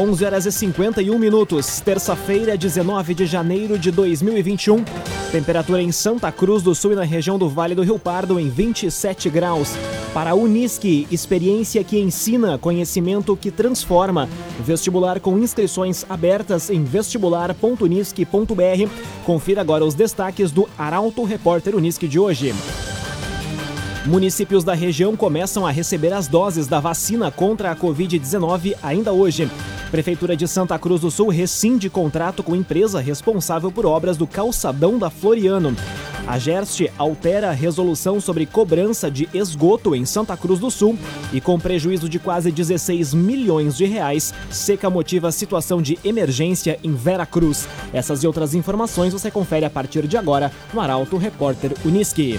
11 horas e 51 minutos, terça-feira, 19 de janeiro de 2021. Temperatura em Santa Cruz do Sul e na região do Vale do Rio Pardo em 27 graus. Para a Unisque, experiência que ensina, conhecimento que transforma. Vestibular com inscrições abertas em vestibular.unisque.br. Confira agora os destaques do Arauto Repórter Unisque de hoje. Municípios da região começam a receber as doses da vacina contra a Covid-19 ainda hoje. Prefeitura de Santa Cruz do Sul rescinde contrato com empresa responsável por obras do calçadão da Floriano. A Gerst altera a resolução sobre cobrança de esgoto em Santa Cruz do Sul e com prejuízo de quase 16 milhões de reais, Seca motiva a situação de emergência em Vera Cruz. Essas e outras informações você confere a partir de agora no Arauto Repórter Uniski.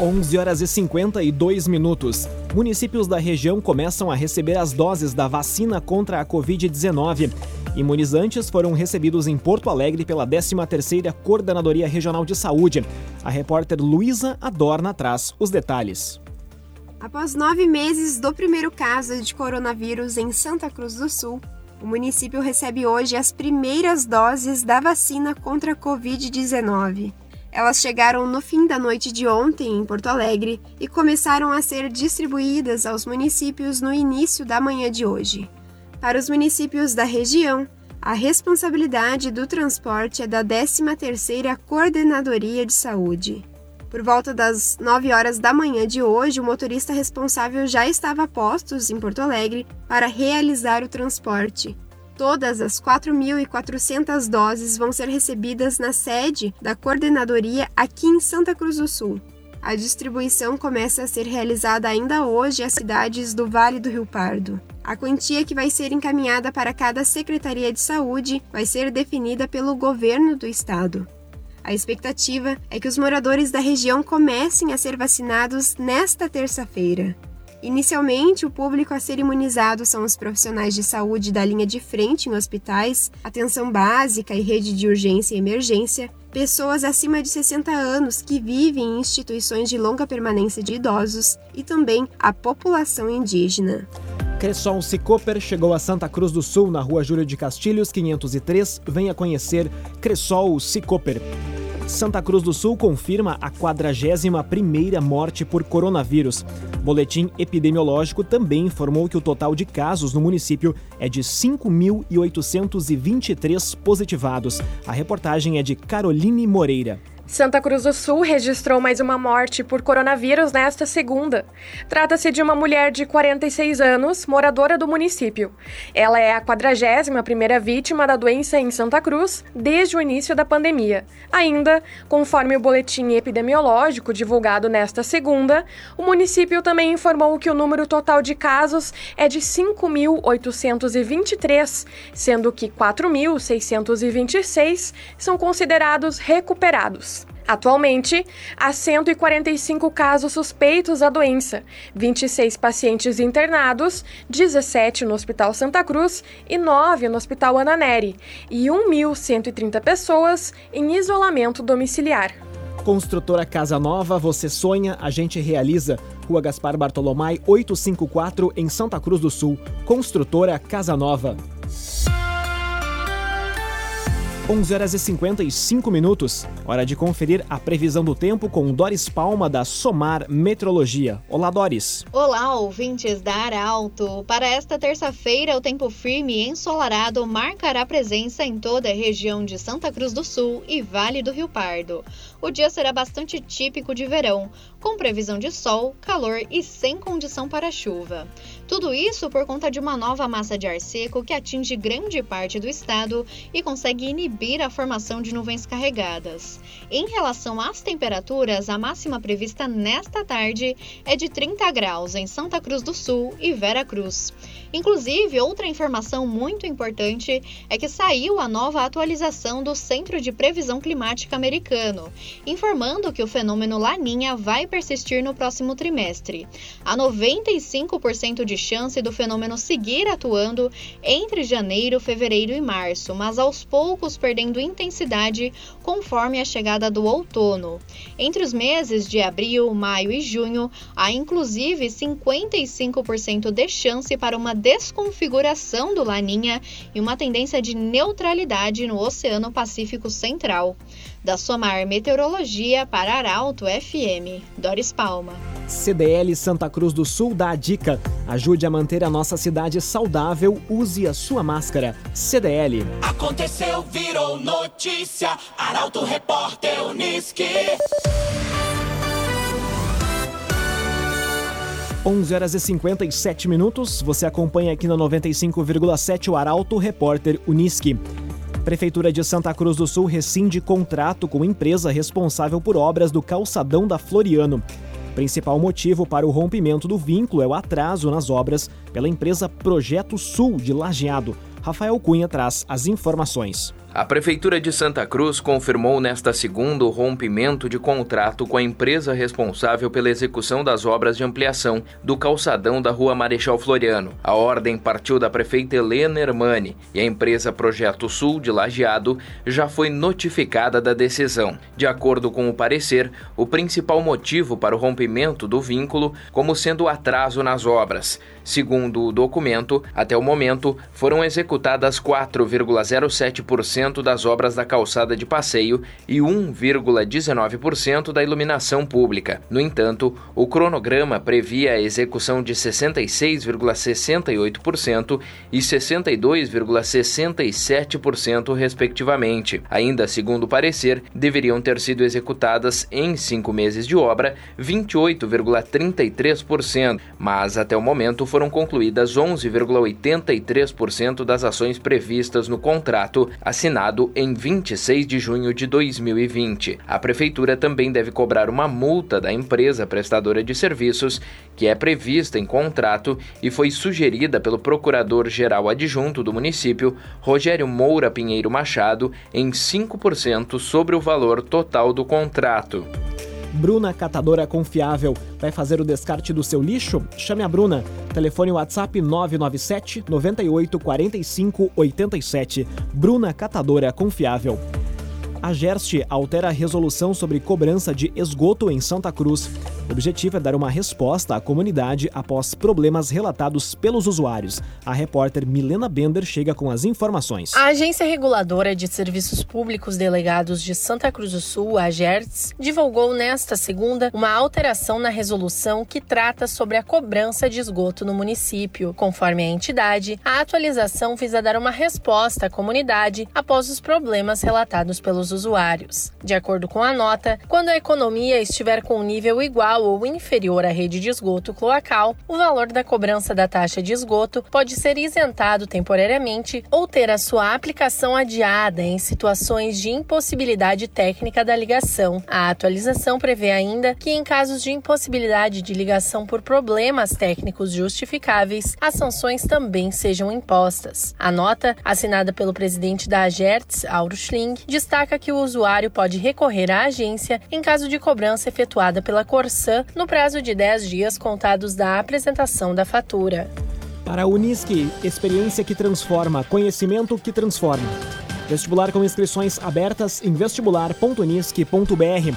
11 horas e 52 minutos. Municípios da região começam a receber as doses da vacina contra a Covid-19. Imunizantes foram recebidos em Porto Alegre pela 13ª Coordenadoria Regional de Saúde. A repórter Luísa Adorna traz os detalhes. Após nove meses do primeiro caso de coronavírus em Santa Cruz do Sul, o município recebe hoje as primeiras doses da vacina contra a Covid-19. Elas chegaram no fim da noite de ontem em Porto Alegre e começaram a ser distribuídas aos municípios no início da manhã de hoje. Para os municípios da região, a responsabilidade do transporte é da 13ª Coordenadoria de Saúde. Por volta das 9 horas da manhã de hoje, o motorista responsável já estava a postos em Porto Alegre para realizar o transporte. Todas as 4.400 doses vão ser recebidas na sede da coordenadoria aqui em Santa Cruz do Sul. A distribuição começa a ser realizada ainda hoje às cidades do Vale do Rio Pardo. A quantia que vai ser encaminhada para cada Secretaria de Saúde vai ser definida pelo governo do estado. A expectativa é que os moradores da região comecem a ser vacinados nesta terça-feira. Inicialmente, o público a ser imunizado são os profissionais de saúde da linha de frente em hospitais, atenção básica e rede de urgência e emergência, pessoas acima de 60 anos que vivem em instituições de longa permanência de idosos e também a população indígena. Cressol Cicoper chegou a Santa Cruz do Sul, na rua Júlio de Castilhos, 503. Venha conhecer Cressol Cicoper. Santa Cruz do Sul confirma a 41ª morte por coronavírus. Boletim epidemiológico também informou que o total de casos no município é de 5.823 positivados. A reportagem é de Caroline Moreira. Santa Cruz do Sul registrou mais uma morte por coronavírus nesta segunda. Trata-se de uma mulher de 46 anos, moradora do município. Ela é a 41ª vítima da doença em Santa Cruz desde o início da pandemia. Ainda, conforme o boletim epidemiológico divulgado nesta segunda, o município também informou que o número total de casos é de 5.823, sendo que 4.626 são considerados recuperados. Atualmente, há 145 casos suspeitos da doença, 26 pacientes internados, 17 no Hospital Santa Cruz e 9 no Hospital Ana Neri, e 1.130 pessoas em isolamento domiciliar. Construtora Casa Nova, você sonha, a gente realiza. Rua Gaspar Bartolomai, 854, em Santa Cruz do Sul. Construtora Casa Nova. 11 horas e 55 minutos. Hora de conferir a previsão do tempo com Doris Palma da Somar Metrologia. Olá, Doris. Olá, ouvintes da Arauto. Para esta terça-feira, o tempo firme e ensolarado marcará presença em toda a região de Santa Cruz do Sul e Vale do Rio Pardo. O dia será bastante típico de verão, com previsão de sol, calor e sem condição para chuva. Tudo isso por conta de uma nova massa de ar seco que atinge grande parte do estado e consegue inibir a formação de nuvens carregadas. Em relação às temperaturas, a máxima prevista nesta tarde é de 30 graus em Santa Cruz do Sul e Vera Cruz. Inclusive, outra informação muito importante é que saiu a nova atualização do Centro de Previsão Climática americano, informando que o fenômeno Laninha vai persistir no próximo trimestre. Há 95% de chance do fenômeno seguir atuando entre janeiro, fevereiro e março, mas aos poucos perdendo intensidade conforme a chegada do outono. Entre os meses de abril, maio e junho, há inclusive 55% de chance para uma desconfiguração do Laninha e uma tendência de neutralidade no Oceano Pacífico Central. Da Somar Meteorologia para Arauto FM, Doris Palma. CDL Santa Cruz do Sul dá a dica. Ajude a manter a nossa cidade saudável, use a sua máscara. CDL. Aconteceu, virou notícia. Arauto Repórter Uniski. 11 horas e 57 minutos. Você acompanha aqui na 95,7 o Arauto Repórter Uniski. Prefeitura de Santa Cruz do Sul rescinde contrato com empresa responsável por obras do calçadão da Floriano. Principal motivo para o rompimento do vínculo é o atraso nas obras pela empresa Projeto Sul de Lajeado. Rafael Cunha traz as informações. A Prefeitura de Santa Cruz confirmou nesta segunda o rompimento de contrato com a empresa responsável pela execução das obras de ampliação do calçadão da Rua Marechal Floriano. A ordem partiu da prefeita Helena Hermani e a empresa Projeto Sul de Lajeado já foi notificada da decisão. De acordo com o parecer, o principal motivo para o rompimento do vínculo como sendo o atraso nas obras. Segundo o documento, até o momento foram executadas 4,07% das obras da calçada de passeio e 1,19% da iluminação pública. No entanto, o cronograma previa a execução de 66,68% e 62,67%, respectivamente. Ainda segundo o parecer, deveriam ter sido executadas em cinco meses de obra 28,33%, mas até o momento foram concluídas 11,83% das ações previstas no contrato assinado em 26 de junho de 2020. A Prefeitura também deve cobrar uma multa da empresa prestadora de serviços, que é prevista em contrato e foi sugerida pelo Procurador-Geral Adjunto do município, Rogério Moura Pinheiro Machado, em 5% sobre o valor total do contrato. Bruna Catadora Confiável. Vai fazer o descarte do seu lixo? Chame a Bruna. Telefone WhatsApp 997 98 45 87. Bruna Catadora Confiável. A Gerst altera a resolução sobre cobrança de esgoto em Santa Cruz. O objetivo é dar uma resposta à comunidade após problemas relatados pelos usuários. A repórter Milena Bender chega com as informações. A Agência Reguladora de Serviços Públicos Delegados de Santa Cruz do Sul, a GERTS, divulgou nesta segunda uma alteração na resolução que trata sobre a cobrança de esgoto no município. Conforme a entidade, a atualização visa dar uma resposta à comunidade após os problemas relatados pelos usuários. De acordo com a nota, quando a economia estiver com um nível igual ou inferior à rede de esgoto cloacal, o valor da cobrança da taxa de esgoto pode ser isentado temporariamente ou ter a sua aplicação adiada em situações de impossibilidade técnica da ligação. A atualização prevê ainda que, em casos de impossibilidade de ligação por problemas técnicos justificáveis, as sanções também sejam impostas. A nota, assinada pelo presidente da Agertz, Auro Schling, destaca que o usuário pode recorrer à agência em caso de cobrança efetuada pela No prazo de 10 dias contados da apresentação da fatura. Para a Unisque, experiência que transforma, conhecimento que transforma. Vestibular com inscrições abertas em vestibular.unisque.br.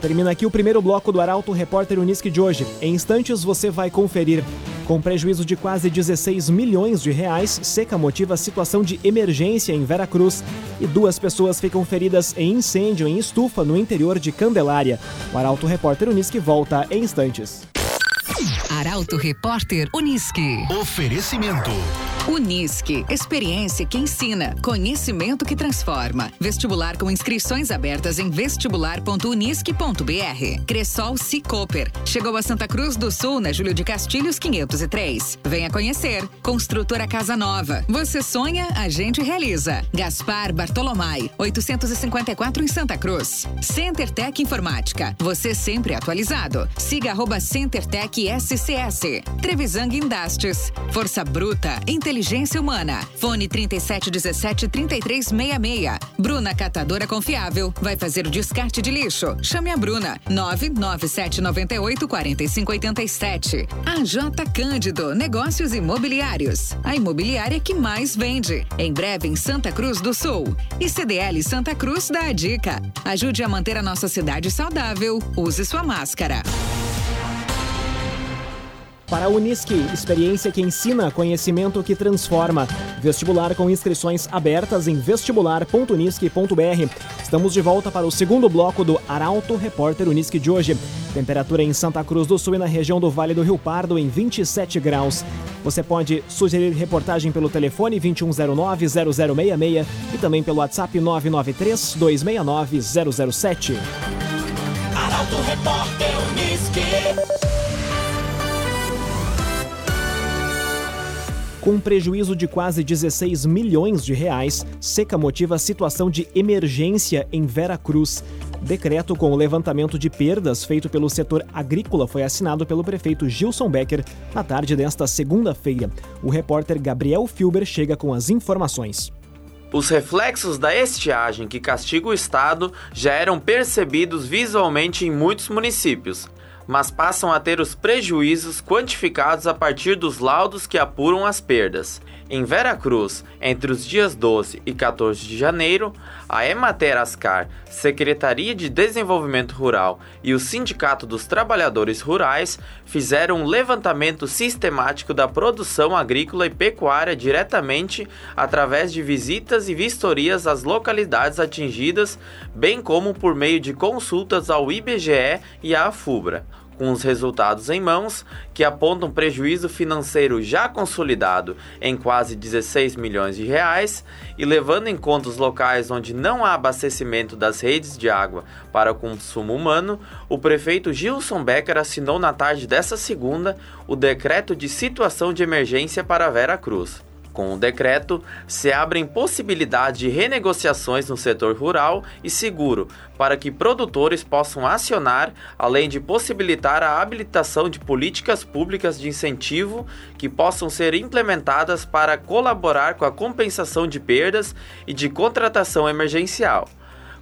Termina aqui o primeiro bloco do Arauto Repórter Unisque de hoje. Em instantes você vai conferir. Com prejuízo de quase 16 milhões de reais, seca motiva situação de emergência em Veracruz e duas pessoas ficam feridas em incêndio em estufa no interior de Candelária. O Arauto Repórter Unisque volta em instantes. Arauto Repórter Unisque. Oferecimento. Unisque, experiência que ensina, conhecimento que transforma. Vestibular com inscrições abertas em vestibular.unisque.br. Cressol Cicoper. Chegou a Santa Cruz do Sul, na Júlio de Castilhos 503. Venha conhecer. Construtora Casa Nova. Você sonha, a gente realiza. Gaspar Bartolomai, 854 em Santa Cruz. CenterTech Informática. Você sempre atualizado. Siga arroba CenterTech SC RCS. Trevisan Guindastes. Força Bruta, Inteligência Humana. Fone 3717 3366. Bruna Catadora Confiável. Vai fazer o descarte de lixo. Chame a Bruna. 99798 4587. A J Cândido. Negócios Imobiliários. A imobiliária que mais vende. Em breve em Santa Cruz do Sul. E CDL Santa Cruz dá a dica. Ajude a manter a nossa cidade saudável. Use sua máscara. Para a Unisque, experiência que ensina, conhecimento que transforma. Vestibular com inscrições abertas em vestibular.unisque.br. Estamos de volta para o segundo bloco do Arauto Repórter Unisque de hoje. Temperatura em Santa Cruz do Sul e na região do Vale do Rio Pardo em 27 graus. Você pode sugerir reportagem pelo telefone 2109-0066 e também pelo WhatsApp 993-269-007. Arauto Repórter Unisque. Com prejuízo de quase 16 milhões de reais, seca motiva situação de emergência em Vera Cruz. Decreto com o levantamento de perdas feito pelo setor agrícola foi assinado pelo prefeito Gilson Becker na tarde desta segunda-feira. O repórter Gabriel Filber chega com as informações. Os reflexos da estiagem que castiga o estado já eram percebidos visualmente em muitos municípios, mas passam a ter os prejuízos quantificados a partir dos laudos que apuram as perdas. Em Vera Cruz, entre os dias 12 e 14 de janeiro, a Emater Ascar, Secretaria de Desenvolvimento Rural e o Sindicato dos Trabalhadores Rurais fizeram um levantamento sistemático da produção agrícola e pecuária diretamente através de visitas e vistorias às localidades atingidas, bem como por meio de consultas ao IBGE e à AFUBRA com os resultados em mãos, que apontam prejuízo financeiro já consolidado em quase 16 milhões de reais, e levando em conta os locais onde não há abastecimento das redes de água para o consumo humano, o prefeito Gilson Becker assinou na tarde dessa segunda o decreto de situação de emergência para Vera Cruz. Com o decreto, se abrem possibilidades de renegociações no setor rural e seguro para que produtores possam acionar, além de possibilitar a habilitação de políticas públicas de incentivo que possam ser implementadas para colaborar com a compensação de perdas e de contratação emergencial.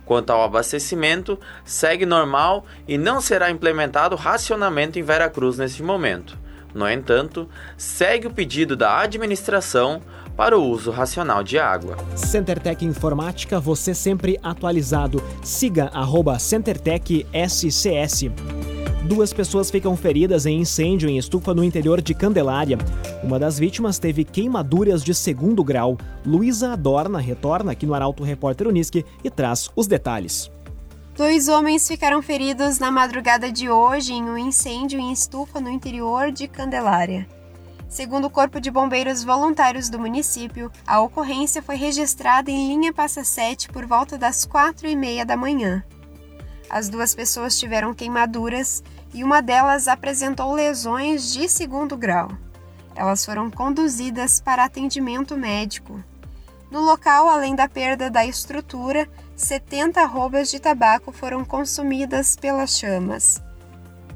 Quanto ao abastecimento, segue normal e não será implementado racionamento em Veracruz neste momento. No entanto, segue o pedido da administração para o uso racional de água. CenterTech Informática, você sempre atualizado. Siga arroba CenterTech SCS. Duas pessoas ficam feridas em incêndio em estufa no interior de Candelária. Uma das vítimas teve queimaduras de segundo grau. Luísa Adorna retorna aqui no Arauto Repórter Unisque e traz os detalhes. Dois homens ficaram feridos na madrugada de hoje em um incêndio em estufa no interior de Candelária. Segundo o Corpo de Bombeiros Voluntários do município, a ocorrência foi registrada em linha Passa 7 por volta das quatro e meia da manhã. As duas pessoas tiveram queimaduras e uma delas apresentou lesões de segundo grau. Elas foram conduzidas para atendimento médico. No local, além da perda da estrutura, 70 arrobas de tabaco foram consumidas pelas chamas.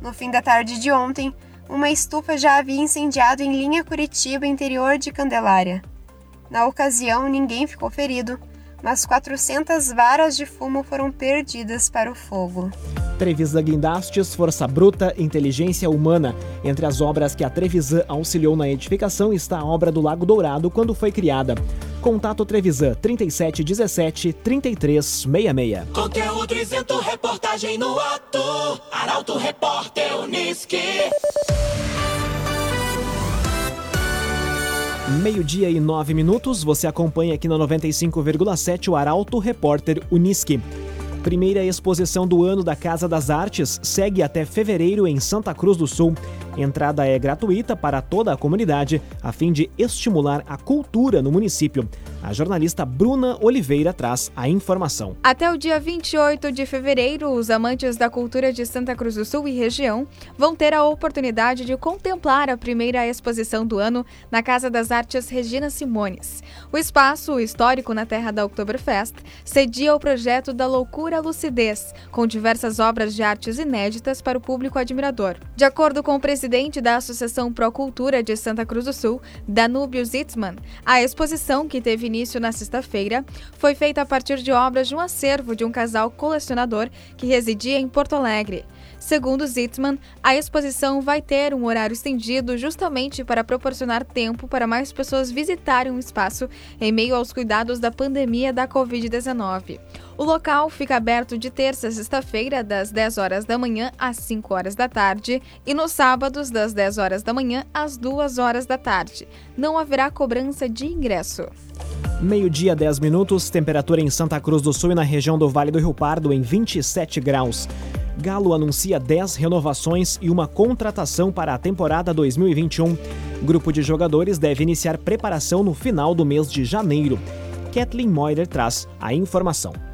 No fim da tarde de ontem, uma estufa já havia incendiado em linha Curitiba, interior de Candelária. Na ocasião, ninguém ficou ferido, mas 400 varas de fumo foram perdidas para o fogo. Trevisan Guindastes, Força Bruta, Inteligência Humana. Entre as obras que a Trevisan auxiliou na edificação está a obra do Lago Dourado quando foi criada. Contato Trevisan 3717 3366. Conteúdo isento, reportagem no ato. Arauto Repórter Unisque. Meio-dia e nove minutos, você acompanha aqui na 95,7 o Arauto Repórter Unisque. Primeira exposição do ano da Casa das Artes segue até fevereiro em Santa Cruz do Sul. Entrada é gratuita para toda a comunidade, a fim de estimular a cultura no município. A jornalista Bruna Oliveira traz a informação. Até o dia 28 de fevereiro, os amantes da cultura de Santa Cruz do Sul e região vão ter a oportunidade de contemplar a primeira exposição do ano na Casa das Artes Regina Simones. O espaço histórico na terra da Oktoberfest cedia o projeto da Loucura Lucidez, com diversas obras de artes inéditas para o público admirador. De acordo com o presidente da Associação Pro Cultura de Santa Cruz do Sul, Danúbio Zitzmann, a exposição que teve início na sexta-feira foi feita a partir de obras de um acervo de um casal colecionador que residia em Porto Alegre. Segundo Zitzman, a exposição vai ter um horário estendido justamente para proporcionar tempo para mais pessoas visitarem o espaço em meio aos cuidados da pandemia da Covid-19. O local fica aberto de terça a sexta-feira, das 10 horas da manhã às 5 horas da tarde, e nos sábados, das 10 horas da manhã às 2 horas da tarde. Não haverá cobrança de ingresso. Meio-dia, 10 minutos, temperatura em Santa Cruz do Sul e na região do Vale do Rio Pardo em 27 graus. Galo anuncia 10 renovações e uma contratação para a temporada 2021. Grupo de jogadores deve iniciar preparação no final do mês de janeiro. Kathleen Moider traz a informação.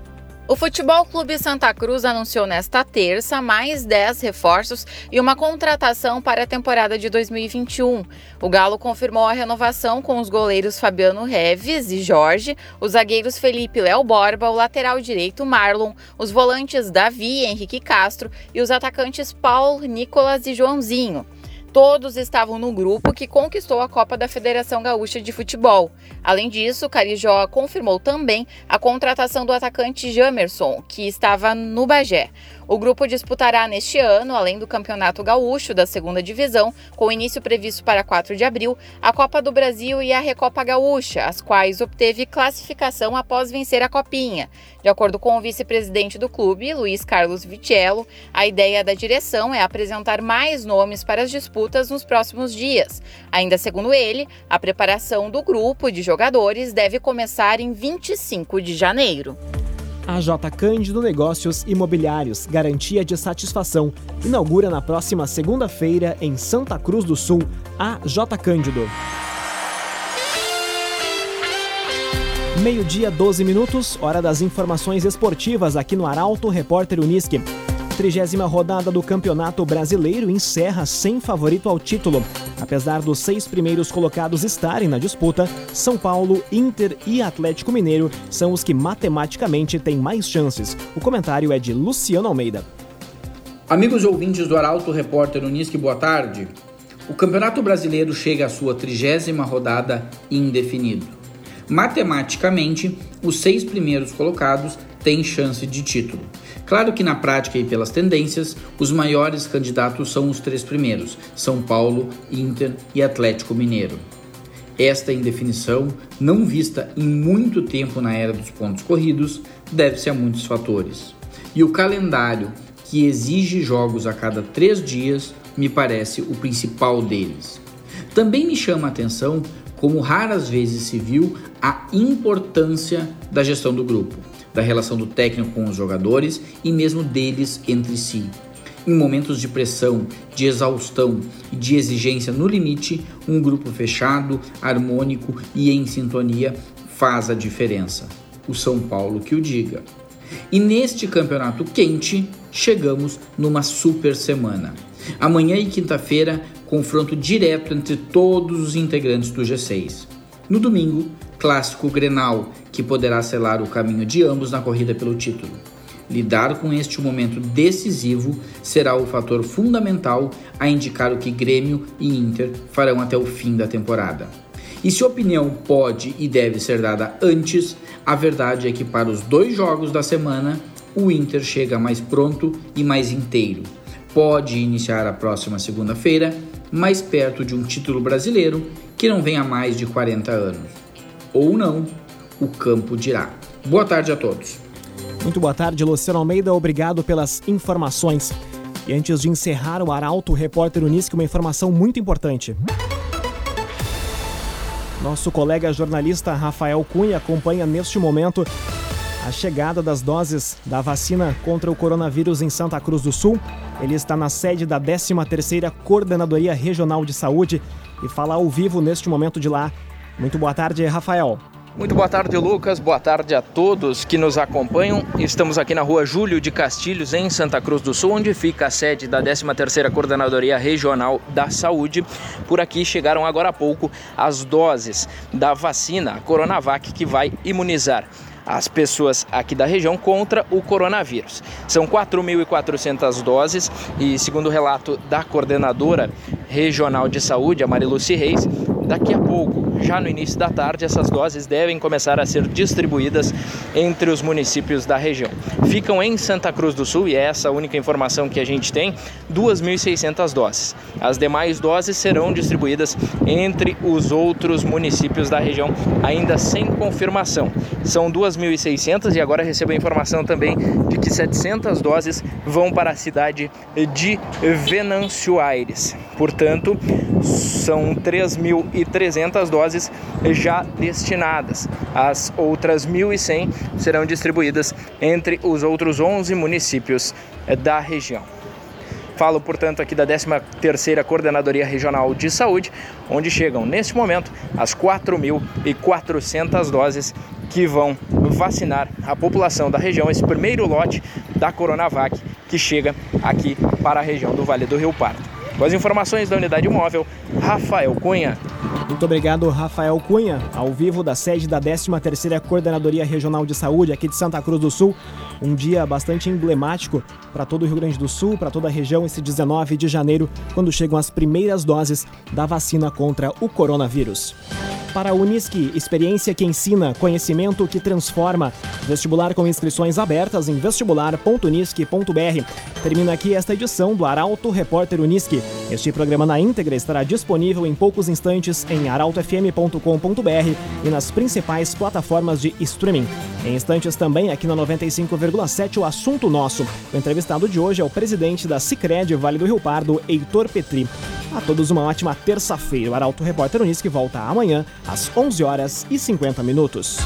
O Futebol Clube Santa Cruz anunciou nesta terça mais 10 reforços e uma contratação para a temporada de 2021. O Galo confirmou a renovação com os goleiros Fabiano Reves e Jorge, os zagueiros Felipe Léo Borba, o lateral direito Marlon, os volantes Davi e Henrique Castro e os atacantes Paulo, Nicolas e Joãozinho. Todos estavam no grupo que conquistou a Copa da Federação Gaúcha de Futebol. Além disso, Carijó confirmou também a contratação do atacante Jamerson, que estava no Bagé. O grupo disputará neste ano, além do Campeonato Gaúcho da segunda divisão, com início previsto para 4 de abril, a Copa do Brasil e a Recopa Gaúcha, as quais obteve classificação após vencer a Copinha. De acordo com o vice-presidente do clube, Luiz Carlos Vitello, a ideia da direção é apresentar mais nomes para as disputas nos próximos dias. Ainda segundo ele, a preparação do grupo de jogadores deve começar em 25 de janeiro. A J Cândido Negócios Imobiliários, garantia de satisfação, inaugura na próxima segunda-feira em Santa Cruz do Sul, a J Cândido. Meio-dia, 12 minutos, hora das informações esportivas aqui no Arauto Repórter Unisque. Trigésima rodada do Campeonato Brasileiro encerra sem favorito ao título. Apesar dos seis primeiros colocados estarem na disputa, São Paulo, Inter e Atlético Mineiro são os que matematicamente têm mais chances. O comentário é de Luciano Almeida. Amigos ouvintes do Arauto Repórter Unisque, boa tarde. O Campeonato Brasileiro chega à sua trigésima rodada indefinido. Matematicamente, os seis primeiros colocados têm chance de título. Claro que na prática e pelas tendências, os maiores candidatos são os três primeiros: São Paulo, Inter e Atlético Mineiro. Esta indefinição, não vista em muito tempo na era dos pontos corridos, deve-se a muitos fatores. E o calendário, que exige jogos a cada três dias, me parece o principal deles. Também me chama a atenção como raras vezes se viu a importância da gestão do grupo, da relação do técnico com os jogadores e mesmo deles entre si. Em momentos de pressão, de exaustão e de exigência no limite, um grupo fechado, harmônico e em sintonia faz a diferença. O São Paulo que o diga. E neste campeonato quente, chegamos numa super semana. Amanhã e quinta-feira, confronto direto entre todos os integrantes do G6. No domingo, clássico Grenal, que poderá selar o caminho de ambos na corrida pelo título. Lidar com este momento decisivo será o fator fundamental a indicar o que Grêmio e Inter farão até o fim da temporada. E se opinião pode e deve ser dada antes, a verdade é que para os dois jogos da semana, o Inter chega mais pronto e mais inteiro. Pode iniciar a próxima segunda-feira mais perto de um título brasileiro que não vem há mais de 40 anos. Ou não, o campo dirá. Boa tarde a todos. Muito boa tarde, Luciano Almeida. Obrigado pelas informações. E antes de encerrar o Arauto, o repórter Unisque, uma informação muito importante. Nosso colega jornalista Rafael Cunha acompanha neste momento a chegada das doses da vacina contra o coronavírus em Santa Cruz do Sul. Ele está na sede da 13ª Coordenadoria Regional de Saúde e fala ao vivo neste momento de lá. Muito boa tarde, Rafael. Muito boa tarde, Lucas. Boa tarde a todos que nos acompanham. Estamos aqui na rua Júlio de Castilhos, em Santa Cruz do Sul, onde fica a sede da 13ª Coordenadoria Regional da Saúde. Por aqui chegaram agora há pouco as doses da vacina Coronavac que vai imunizar as pessoas aqui da região contra o coronavírus. São 4.400 doses e, segundo o relato da coordenadora regional de saúde, a Mariluci Reis, daqui a pouco, já no início da tarde, essas doses devem começar a ser distribuídas entre os municípios da região. Ficam em Santa Cruz do Sul, e é essa a única informação que a gente tem, 2.600 doses. As demais doses serão distribuídas entre os outros municípios da região, ainda sem confirmação. São 2.600 e agora recebo a informação também de que 700 doses vão para a cidade de Venâncio Aires. Portanto, são 3.300 doses já destinadas. As outras 1.100 serão distribuídas entre os outros 11 municípios da região. Falo, portanto, aqui da 13ª Coordenadoria Regional de Saúde, onde chegam, neste momento, as 4.400 doses que vão vacinar a população da região, esse primeiro lote da Coronavac que chega aqui para a região do Vale do Rio Pardo. Com as informações da unidade móvel, Rafael Cunha. Muito obrigado, Rafael Cunha, ao vivo da sede da 13ª Coordenadoria Regional de Saúde aqui de Santa Cruz do Sul. Um dia bastante emblemático para todo o Rio Grande do Sul, para toda a região, esse 19 de janeiro, quando chegam as primeiras doses da vacina contra o coronavírus para a Unisque, experiência que ensina, conhecimento que transforma. Vestibular com inscrições abertas em vestibular.unisque.br. Termina aqui esta edição do Arauto Repórter Unisque. Este programa na íntegra estará disponível em poucos instantes em arautofm.com.br e nas principais plataformas de streaming. Em instantes também aqui na 95,7 o assunto nosso. O entrevistado de hoje é o presidente da Sicredi Vale do Rio Pardo, Heitor Petri. A todos uma ótima terça-feira. O Arauto Repórter Unisque volta amanhã às 11 horas e 50 minutos.